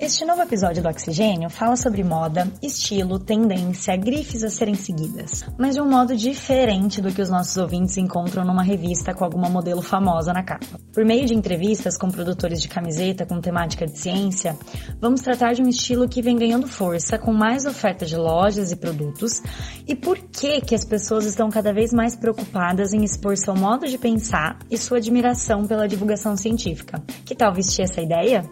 Este novo episódio do Oxigênio fala sobre moda, estilo, tendência, grifes a serem seguidas, mas de um modo diferente do que os nossos ouvintes encontram numa revista com alguma modelo famosa na capa. Por meio de entrevistas com produtores de camiseta com temática de ciência, vamos tratar de um estilo que vem ganhando força com mais oferta de lojas e produtos e por que que as pessoas estão cada vez mais preocupadas em expor seu modo de pensar e sua admiração pela divulgação científica. Que tal vestir essa ideia?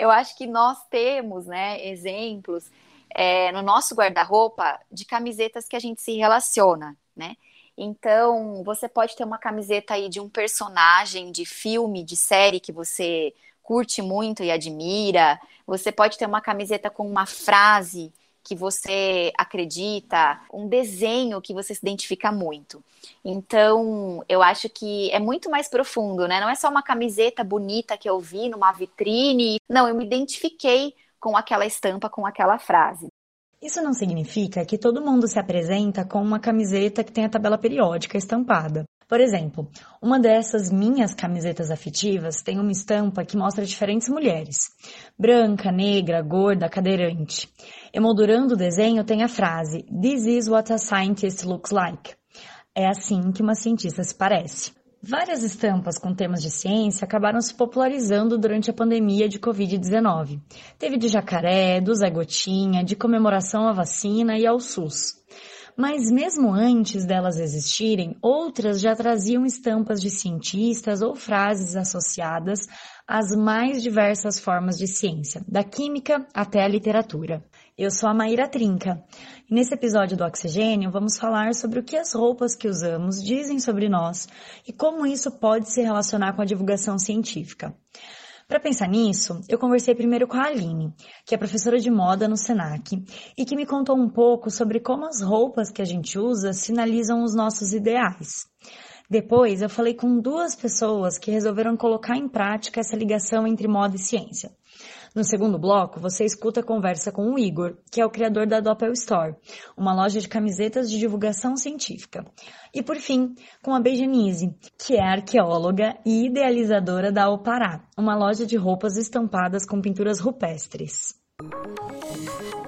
Eu acho que nós temos, né, exemplos é, no nosso guarda-roupa de camisetas que a gente se relaciona, né? Então, você pode ter uma camiseta aí de um personagem de filme, de série que você curte muito e admira. Você pode ter uma camiseta com uma frase que você acredita, um desenho que você se identifica muito. Então, eu acho que é muito mais profundo, né? Não é só uma camiseta bonita que eu vi numa vitrine. Não, eu me identifiquei com aquela estampa, com aquela frase. Isso não significa que todo mundo se apresenta com uma camiseta que tem a tabela periódica estampada. Por exemplo, uma dessas minhas camisetas afetivas tem uma estampa que mostra diferentes mulheres: branca, negra, gorda, cadeirante. Emoldurando o desenho tem a frase This is what a scientist looks like. É assim que uma cientista se parece. Várias estampas com temas de ciência acabaram se popularizando durante a pandemia de Covid-19. Teve de jacaré, do Zé Gotinha, de comemoração à vacina e ao SUS. Mas mesmo antes delas existirem, outras já traziam estampas de cientistas ou frases associadas às mais diversas formas de ciência, da química até a literatura. Eu sou a Maíra Trinca e nesse episódio do Oxigênio vamos falar sobre o que as roupas que usamos dizem sobre nós e como isso pode se relacionar com a divulgação científica. Para pensar nisso, eu conversei primeiro com a Aline, que é professora de moda no Senac, e que me contou um pouco sobre como as roupas que a gente usa sinalizam os nossos ideais. Depois, eu falei com duas pessoas que resolveram colocar em prática essa ligação entre moda e ciência. No segundo bloco, você escuta a conversa com o Igor, que é o criador da Doppel Store, uma loja de camisetas de divulgação científica. E por fim, com a Beijanise, que é arqueóloga e idealizadora da Alpará, uma loja de roupas estampadas com pinturas rupestres.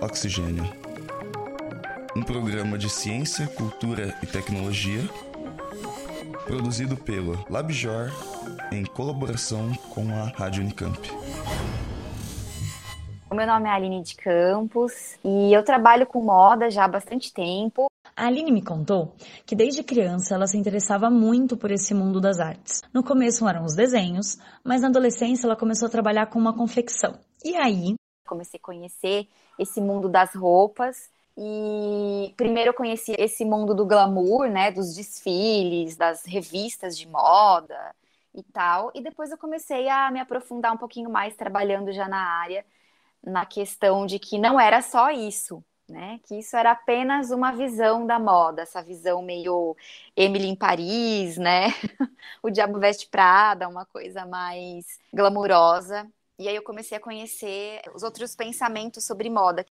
Oxigênio. Um programa de ciência, cultura e tecnologia produzido pelo LabJor em colaboração com a Rádio Unicamp. O meu nome é Aline de Campos e eu trabalho com moda já há bastante tempo. A Aline me contou que desde criança ela se interessava muito por esse mundo das artes. No começo eram os desenhos, mas na adolescência ela começou a trabalhar com uma confecção. E aí? Comecei a conhecer esse mundo das roupas e primeiro eu conheci esse mundo do glamour, né, dos desfiles, das revistas de moda e tal. E depois eu comecei a me aprofundar um pouquinho mais trabalhando já na área na questão de que não era só isso, né? Que isso era apenas uma visão da moda, essa visão meio Emily em Paris, né? o Diabo Veste Prada, uma coisa mais glamurosa. E aí eu comecei a conhecer os outros pensamentos sobre moda.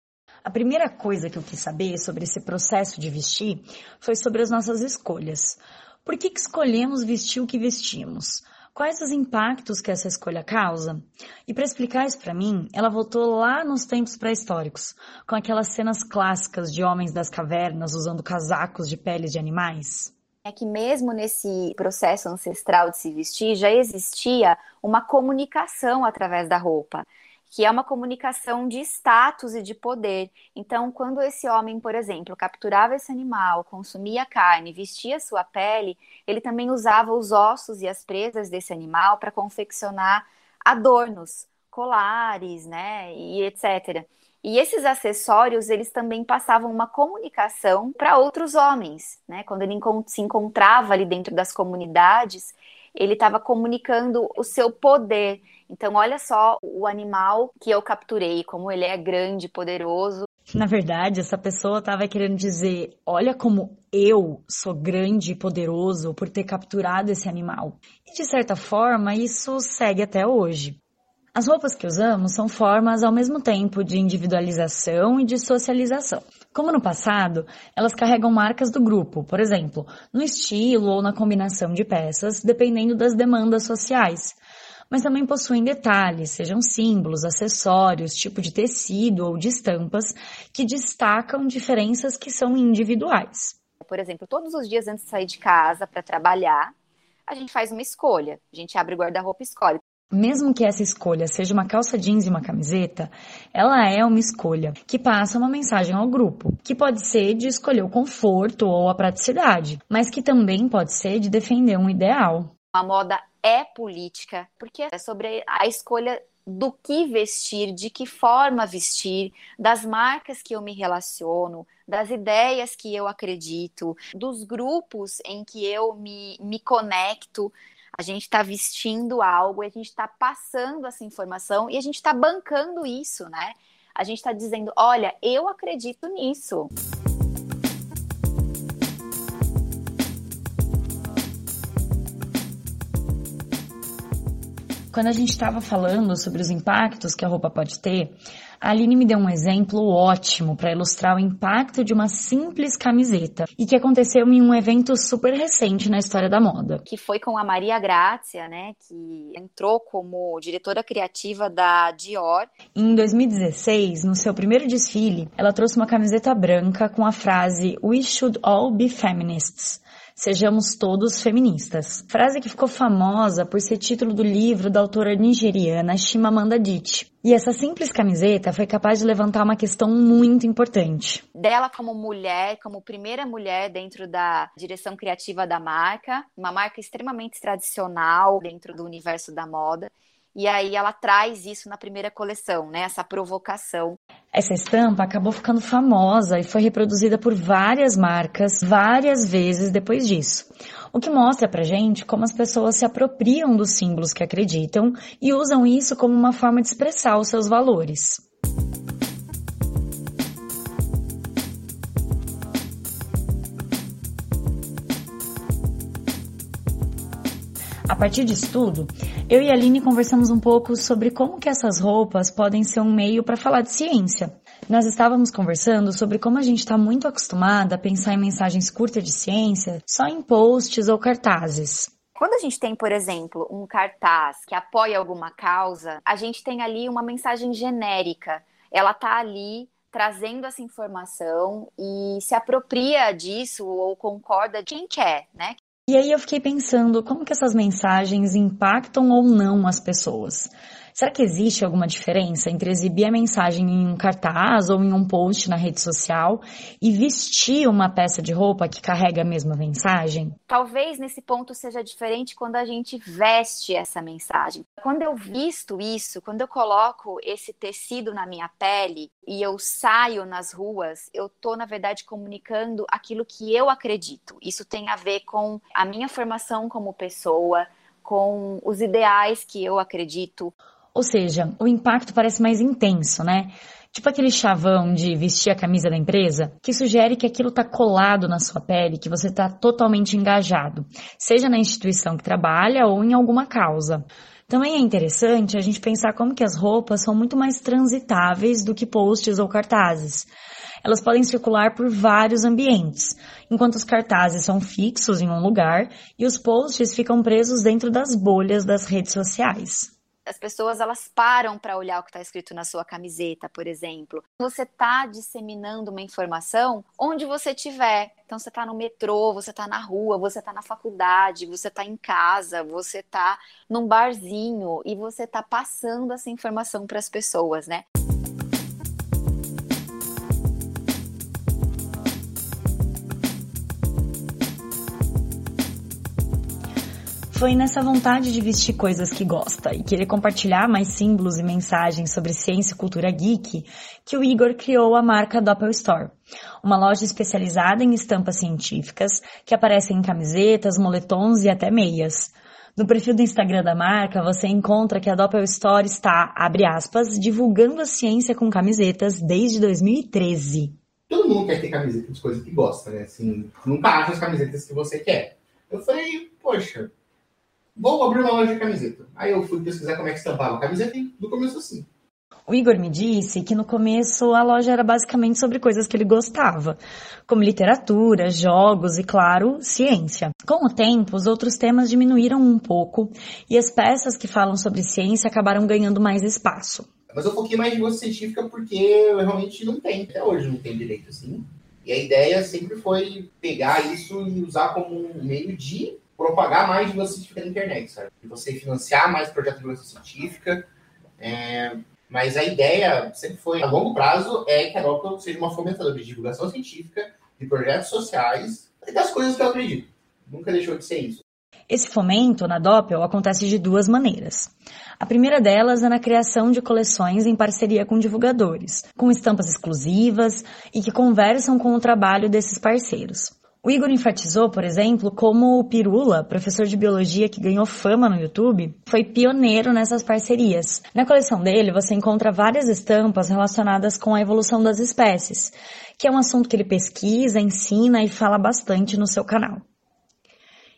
A primeira coisa que eu quis saber sobre esse processo de vestir foi sobre as nossas escolhas. Por que, que escolhemos vestir o que vestimos? Quais os impactos que essa escolha causa? E para explicar isso para mim, ela voltou lá nos tempos pré-históricos, com aquelas cenas clássicas de homens das cavernas usando casacos de peles de animais. É que mesmo nesse processo ancestral de se vestir já existia uma comunicação através da roupa que é uma comunicação de status e de poder. Então, quando esse homem, por exemplo, capturava esse animal, consumia carne, vestia sua pele, ele também usava os ossos e as presas desse animal para confeccionar adornos, colares, né, e etc. E esses acessórios, eles também passavam uma comunicação para outros homens, né? Quando ele se encontrava ali dentro das comunidades, ele estava comunicando o seu poder. Então, olha só o animal que eu capturei, como ele é grande, poderoso. Na verdade, essa pessoa estava querendo dizer: olha como eu sou grande e poderoso por ter capturado esse animal. E de certa forma, isso segue até hoje. As roupas que usamos são formas ao mesmo tempo de individualização e de socialização. Como no passado, elas carregam marcas do grupo, por exemplo, no estilo ou na combinação de peças, dependendo das demandas sociais. Mas também possuem detalhes, sejam símbolos, acessórios, tipo de tecido ou de estampas, que destacam diferenças que são individuais. Por exemplo, todos os dias antes de sair de casa para trabalhar, a gente faz uma escolha. A gente abre o guarda-roupa e escolhe. Mesmo que essa escolha seja uma calça jeans e uma camiseta, ela é uma escolha que passa uma mensagem ao grupo, que pode ser de escolher o conforto ou a praticidade, mas que também pode ser de defender um ideal. A moda é política, porque é sobre a escolha do que vestir, de que forma vestir, das marcas que eu me relaciono, das ideias que eu acredito, dos grupos em que eu me, me conecto. A gente está vestindo algo, a gente está passando essa informação e a gente está bancando isso, né? A gente está dizendo: olha, eu acredito nisso. Quando a gente estava falando sobre os impactos que a roupa pode ter, a Aline me deu um exemplo ótimo para ilustrar o impacto de uma simples camiseta e que aconteceu em um evento super recente na história da moda. Que foi com a Maria Grazia, né, que entrou como diretora criativa da Dior. Em 2016, no seu primeiro desfile, ela trouxe uma camiseta branca com a frase We should all be feminists Sejamos todos feministas. Frase que ficou famosa por ser título do livro da autora nigeriana Chimamanda Adichie. E essa simples camiseta foi capaz de levantar uma questão muito importante. Dela como mulher, como primeira mulher dentro da direção criativa da marca, uma marca extremamente tradicional dentro do universo da moda. E aí ela traz isso na primeira coleção, né? Essa provocação. Essa estampa acabou ficando famosa e foi reproduzida por várias marcas várias vezes depois disso. O que mostra pra gente como as pessoas se apropriam dos símbolos que acreditam e usam isso como uma forma de expressar os seus valores. A partir disso tudo, eu e a Aline conversamos um pouco sobre como que essas roupas podem ser um meio para falar de ciência. Nós estávamos conversando sobre como a gente está muito acostumada a pensar em mensagens curtas de ciência só em posts ou cartazes. Quando a gente tem, por exemplo, um cartaz que apoia alguma causa, a gente tem ali uma mensagem genérica. Ela está ali trazendo essa informação e se apropria disso ou concorda quem quer, né? E aí eu fiquei pensando como que essas mensagens impactam ou não as pessoas. Será que existe alguma diferença entre exibir a mensagem em um cartaz ou em um post na rede social e vestir uma peça de roupa que carrega a mesma mensagem? Talvez nesse ponto seja diferente quando a gente veste essa mensagem. Quando eu visto isso, quando eu coloco esse tecido na minha pele e eu saio nas ruas, eu estou, na verdade, comunicando aquilo que eu acredito. Isso tem a ver com a minha formação como pessoa, com os ideais que eu acredito. Ou seja, o impacto parece mais intenso, né? Tipo aquele chavão de vestir a camisa da empresa, que sugere que aquilo está colado na sua pele, que você está totalmente engajado, seja na instituição que trabalha ou em alguma causa. Também é interessante a gente pensar como que as roupas são muito mais transitáveis do que posts ou cartazes. Elas podem circular por vários ambientes, enquanto os cartazes são fixos em um lugar e os posts ficam presos dentro das bolhas das redes sociais as pessoas elas param para olhar o que está escrito na sua camiseta, por exemplo. Você está disseminando uma informação onde você estiver. Então você está no metrô, você está na rua, você está na faculdade, você está em casa, você está num barzinho e você está passando essa informação para as pessoas, né? Foi nessa vontade de vestir coisas que gosta e querer compartilhar mais símbolos e mensagens sobre ciência e cultura geek que o Igor criou a marca Doppel Store, uma loja especializada em estampas científicas que aparecem em camisetas, moletons e até meias. No perfil do Instagram da marca, você encontra que a Doppel Store está, abre aspas, divulgando a ciência com camisetas desde 2013. Todo mundo quer ter camiseta de coisa que gosta, né? Assim, nunca acha as camisetas que você quer. Eu falei, poxa, vou abrir uma loja de camiseta. Aí eu fui pesquisar como é que estampava a camiseta e no começo assim. O Igor me disse que no começo a loja era basicamente sobre coisas que ele gostava, como literatura, jogos e, claro, ciência. Com o tempo, os outros temas diminuíram um pouco e as peças que falam sobre ciência acabaram ganhando mais espaço. Mas eu foquei mais em divulgação científica porque realmente não tem, até hoje não tem direito assim. E a ideia sempre foi pegar isso e usar como um meio de propagar mais divulgação científica na internet, sabe? De você financiar mais projetos de divulgação científica. É... Mas a ideia sempre foi, a longo prazo, é que a Doppel seja uma fomentadora de divulgação científica, de projetos sociais e das coisas que eu acredito. Nunca deixou de ser isso. Esse fomento na Doppel acontece de duas maneiras. A primeira delas é na criação de coleções em parceria com divulgadores, com estampas exclusivas e que conversam com o trabalho desses parceiros. O Igor enfatizou, por exemplo, como o Pirula, professor de biologia que ganhou fama no YouTube, foi pioneiro nessas parcerias. Na coleção dele, você encontra várias estampas relacionadas com a evolução das espécies, que é um assunto que ele pesquisa, ensina e fala bastante no seu canal.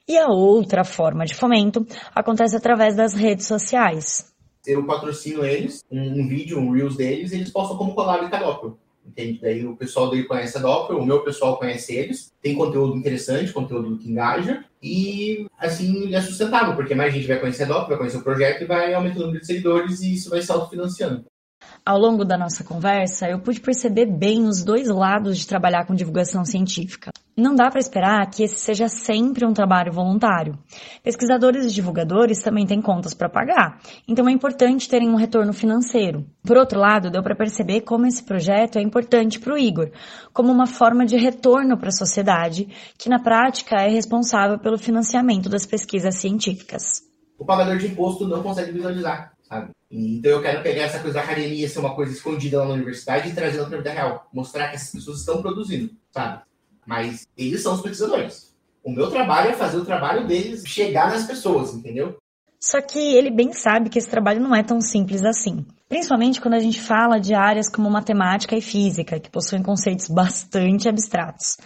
E a outra forma de fomento acontece através das redes sociais. Eu patrocino eles, um, um vídeo, um Reels deles, e eles postam como collab com a Doppel. Entende? Daí o pessoal dele conhece a Doppel, o meu pessoal conhece eles, tem conteúdo interessante, conteúdo que engaja, e assim é sustentável, porque mais gente vai conhecer a Doppel, vai conhecer o projeto e vai aumentando o número de seguidores e isso vai se autofinanciando. Ao longo da nossa conversa, eu pude perceber bem os dois lados de trabalhar com divulgação científica. Não dá para esperar que esse seja sempre um trabalho voluntário. Pesquisadores e divulgadores também têm contas para pagar, então é importante terem um retorno financeiro. Por outro lado, deu para perceber como esse projeto é importante para o Igor, como uma forma de retorno para a sociedade, que na prática é responsável pelo financiamento das pesquisas científicas. O pagador de imposto não consegue visualizar sabe? Então eu quero pegar essa coisa da academia ser uma coisa escondida lá na universidade e trazer ela para a vida real. Mostrar que essas pessoas estão produzindo, sabe? Mas eles são os pesquisadores. O meu trabalho é fazer o trabalho deles chegar nas pessoas, entendeu? Só que ele bem sabe que esse trabalho não é tão simples assim. Principalmente quando a gente fala de áreas como matemática e física, que possuem conceitos bastante abstratos.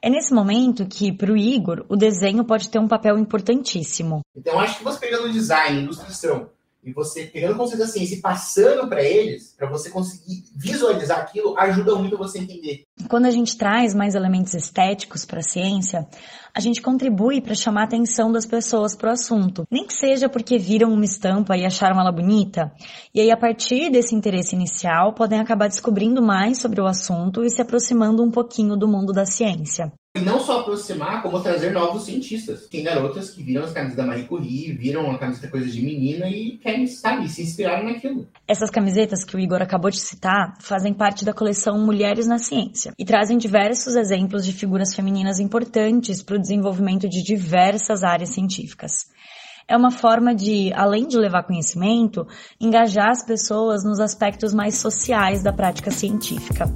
É nesse momento que, para o Igor, o desenho pode ter um papel importantíssimo. Então, acho que você pegando o design, ilustração, e você pegando o conceito da ciência e passando para eles, para você conseguir visualizar aquilo, ajuda muito você a entender. Quando a gente traz mais elementos estéticos para a ciência, a gente contribui para chamar a atenção das pessoas para o assunto. Nem que seja porque viram uma estampa e acharam ela bonita. E aí, a partir desse interesse inicial, podem acabar descobrindo mais sobre o assunto e se aproximando um pouquinho do mundo da ciência. E não só aproximar, como trazer novos cientistas. Tem garotas que viram as camisas da Marie Curie, viram a camiseta coisa de menina e querem, sabe, se inspiraram naquilo. Essas camisetas que o Igor acabou de citar fazem parte da coleção Mulheres na Ciência e trazem diversos exemplos de figuras femininas importantes para o desenvolvimento de diversas áreas científicas. É uma forma de, além de levar conhecimento, engajar as pessoas nos aspectos mais sociais da prática científica.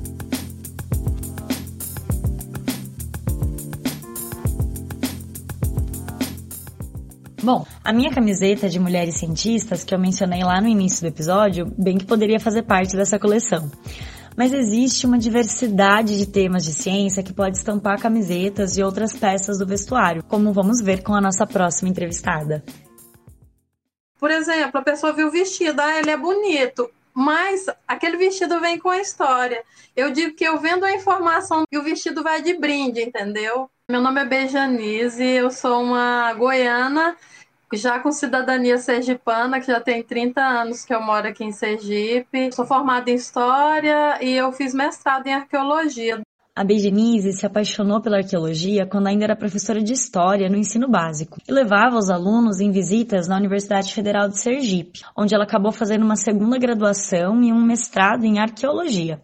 Bom, a minha camiseta de mulheres cientistas, que eu mencionei lá no início do episódio, bem que poderia fazer parte dessa coleção. Mas existe uma diversidade de temas de ciência que pode estampar camisetas e outras peças do vestuário, como vamos ver com a nossa próxima entrevistada. Por exemplo, a pessoa viu o vestido, ah, ele é bonito, mas aquele vestido vem com a história. Eu digo que eu vendo a informação e o vestido vai de brinde, entendeu? Meu nome é Beijanise, eu sou uma goiana, já com cidadania sergipana, que já tem 30 anos que eu moro aqui em Sergipe. Sou formada em História e eu fiz mestrado em Arqueologia. A Beijanise se apaixonou pela arqueologia quando ainda era professora de História no ensino básico e levava os alunos em visitas na Universidade Federal de Sergipe, onde ela acabou fazendo uma segunda graduação e um mestrado em Arqueologia.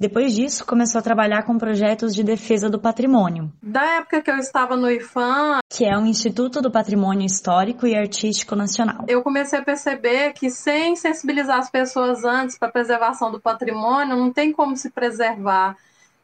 Depois disso, começou a trabalhar com projetos de defesa do patrimônio. Da época que eu estava no IFAM, que é o Instituto do Patrimônio Histórico e Artístico Nacional, eu comecei a perceber que sem sensibilizar as pessoas antes para a preservação do patrimônio, não tem como se preservar.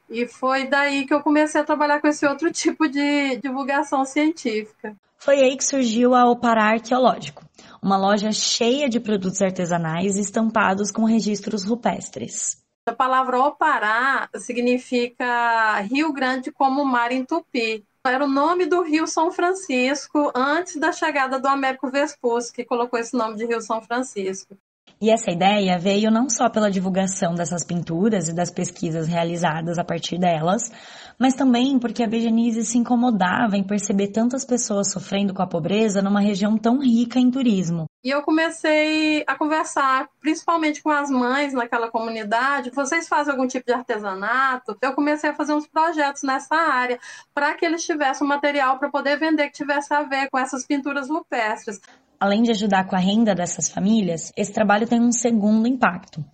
E foi daí que eu comecei a trabalhar com esse outro tipo de divulgação científica. Foi aí que surgiu a Opará Arqueológico, uma loja cheia de produtos artesanais estampados com registros rupestres. A palavra Opará significa Rio Grande como mar em tupi. Era o nome do Rio São Francisco antes da chegada do Américo Vespucci, que colocou esse nome de Rio São Francisco. E essa ideia veio não só pela divulgação dessas pinturas e das pesquisas realizadas a partir delas, mas também porque a Bejanise se incomodava em perceber tantas pessoas sofrendo com a pobreza numa região tão rica em turismo. E eu comecei a conversar, principalmente com as mães naquela comunidade. Vocês fazem algum tipo de artesanato? Eu comecei a fazer uns projetos nessa área para que eles tivessem um material para poder vender que tivesse a ver com essas pinturas rupestres. Além de ajudar com a renda dessas famílias, esse trabalho tem um segundo impacto.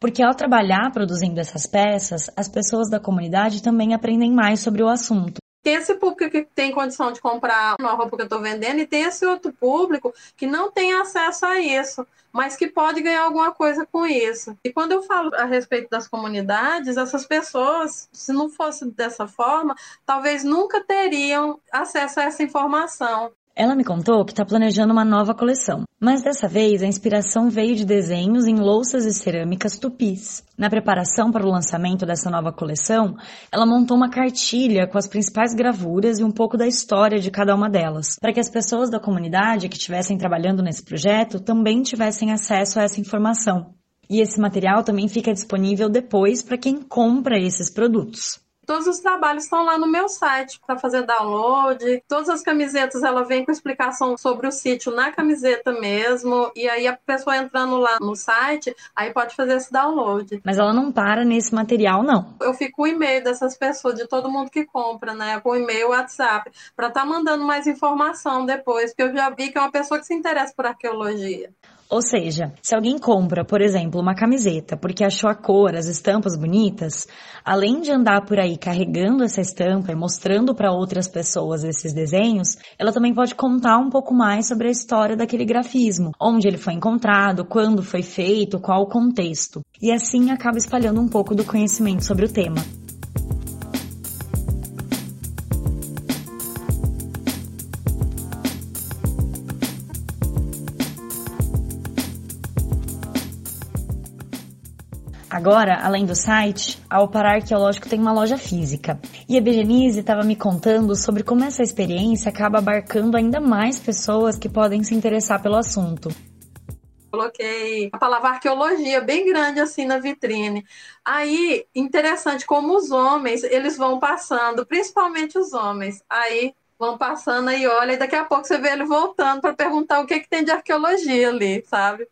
Porque ao trabalhar produzindo essas peças, as pessoas da comunidade também aprendem mais sobre o assunto. Tem esse público que tem condição de comprar uma roupa que eu estou vendendo e tem esse outro público que não tem acesso a isso, mas que pode ganhar alguma coisa com isso. E quando eu falo a respeito das comunidades, essas pessoas, se não fosse dessa forma, talvez nunca teriam acesso a essa informação. Ela me contou que está planejando uma nova coleção, mas dessa vez a inspiração veio de desenhos em louças e cerâmicas tupis. Na preparação para o lançamento dessa nova coleção, ela montou uma cartilha com as principais gravuras e um pouco da história de cada uma delas, para que as pessoas da comunidade que estivessem trabalhando nesse projeto também tivessem acesso a essa informação. E esse material também fica disponível depois para quem compra esses produtos. Todos os trabalhos estão lá no meu site para fazer download. Todas as camisetas ela vem com explicação sobre o sítio na camiseta mesmo. E aí a pessoa entrando lá no site, aí pode fazer esse download. Mas ela não para nesse material, não. Eu fico com o e-mail dessas pessoas, de todo mundo que compra, né? Com o e-mail WhatsApp, para estar tá mandando mais informação depois, porque eu já vi que é uma pessoa que se interessa por arqueologia. Ou seja, se alguém compra, por exemplo, uma camiseta porque achou a cor, as estampas bonitas, além de andar por aí carregando essa estampa e mostrando para outras pessoas esses desenhos, ela também pode contar um pouco mais sobre a história daquele grafismo, onde ele foi encontrado, quando foi feito, qual o contexto. E assim acaba espalhando um pouco do conhecimento sobre o tema. Agora, além do site, a Alpará Arqueológico tem uma loja física. E a Berenice estava me contando sobre como essa experiência acaba abarcando ainda mais pessoas que podem se interessar pelo assunto. Coloquei a palavra arqueologia bem grande assim na vitrine. Aí, interessante como os homens, eles vão passando, principalmente os homens. Aí vão passando aí, olha, e daqui a pouco você vê ele voltando para perguntar o que, que tem de arqueologia ali, sabe?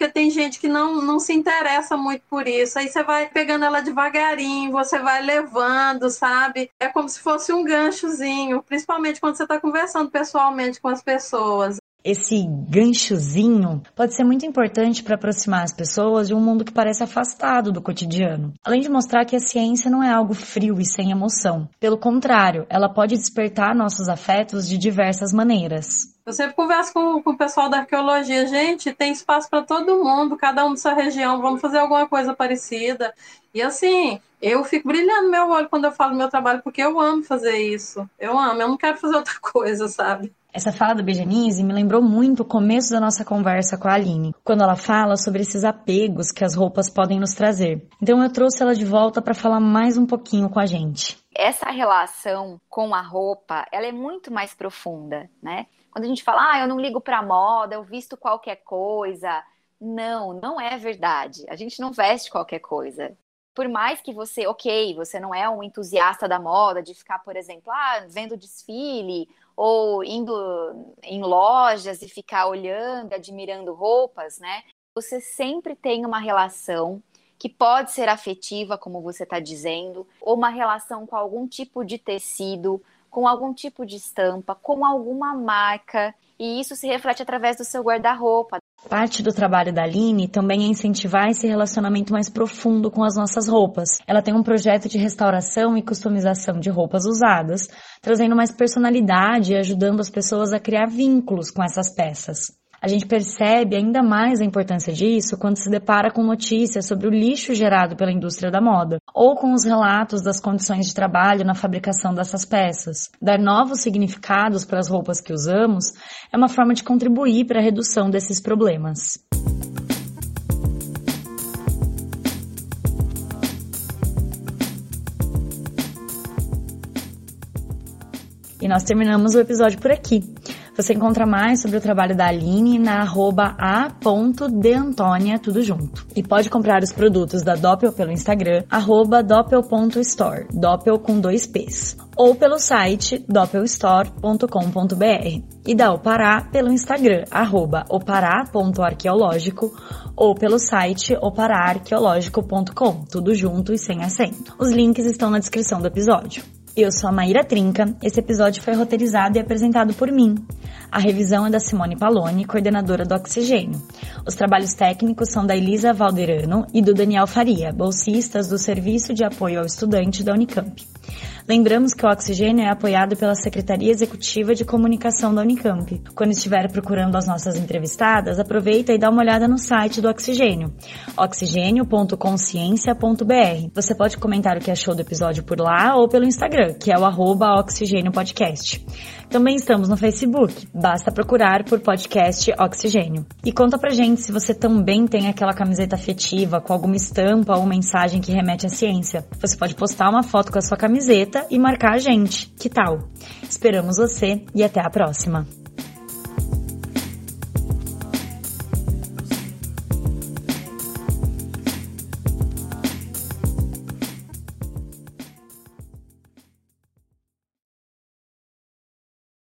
Porque tem gente que não, não se interessa muito por isso. Aí você vai pegando ela devagarinho, você vai levando, sabe? É como se fosse um ganchozinho, principalmente quando você está conversando pessoalmente com as pessoas. Esse ganchozinho pode ser muito importante para aproximar as pessoas de um mundo que parece afastado do cotidiano. Além de mostrar que a ciência não é algo frio e sem emoção. Pelo contrário, ela pode despertar nossos afetos de diversas maneiras. Eu sempre converso com, com o pessoal da arqueologia. Gente, tem espaço para todo mundo, cada um da sua região. Vamos fazer alguma coisa parecida. E assim, eu fico brilhando meu olho quando eu falo meu trabalho, porque eu amo fazer isso. Eu amo, eu não quero fazer outra coisa, sabe? Essa fala da Bejanise me lembrou muito o começo da nossa conversa com a Aline, quando ela fala sobre esses apegos que as roupas podem nos trazer. Então eu trouxe ela de volta para falar mais um pouquinho com a gente. Essa relação com a roupa, ela é muito mais profunda, né? Quando a gente fala, ah, eu não ligo para moda, eu visto qualquer coisa. Não, não é verdade. A gente não veste qualquer coisa. Por mais que você, ok, você não é um entusiasta da moda, de ficar, por exemplo, ah, vendo desfile ou indo em lojas e ficar olhando, admirando roupas, né? Você sempre tem uma relação que pode ser afetiva, como você está dizendo, ou uma relação com algum tipo de tecido, com algum tipo de estampa, com alguma marca, e isso se reflete através do seu guarda-roupa. Parte do trabalho da Aline também é incentivar esse relacionamento mais profundo com as nossas roupas. Ela tem um projeto de restauração e customização de roupas usadas, trazendo mais personalidade e ajudando as pessoas a criar vínculos com essas peças. A gente percebe ainda mais a importância disso quando se depara com notícias sobre o lixo gerado pela indústria da moda, ou com os relatos das condições de trabalho na fabricação dessas peças. Dar novos significados para as roupas que usamos é uma forma de contribuir para a redução desses problemas. E nós terminamos o episódio por aqui. Você encontra mais sobre o trabalho da Aline na arroba a.deantonia, tudo junto. E pode comprar os produtos da Doppel pelo Instagram, arroba doppel.store, doppel com dois P's. Ou pelo site doppelstore.com.br. E da Opará pelo Instagram, arroba opará.arqueológico ou pelo site oparaarqueológico.com, tudo junto e sem acento. Os links estão na descrição do episódio. Eu sou a Maíra Trinca. Esse episódio foi roteirizado e apresentado por mim. A revisão é da Simone Paloni, coordenadora do Oxigênio. Os trabalhos técnicos são da Elisa Valderano e do Daniel Faria, bolsistas do Serviço de Apoio ao Estudante da Unicamp. Lembramos que o Oxigênio é apoiado pela Secretaria Executiva de Comunicação da Unicamp. Quando estiver procurando as nossas entrevistadas, aproveita e dá uma olhada no site do Oxigênio, oxigênio.consciência.br. Você pode comentar o que achou do episódio por lá ou pelo Instagram, que é o arroba Oxigênio Podcast. Também estamos no Facebook, basta procurar por podcast Oxigênio. E conta pra gente se você também tem aquela camiseta afetiva com alguma estampa ou mensagem que remete à ciência. Você pode postar uma foto com a sua camiseta e marcar a gente. Que tal? Esperamos você e até a próxima!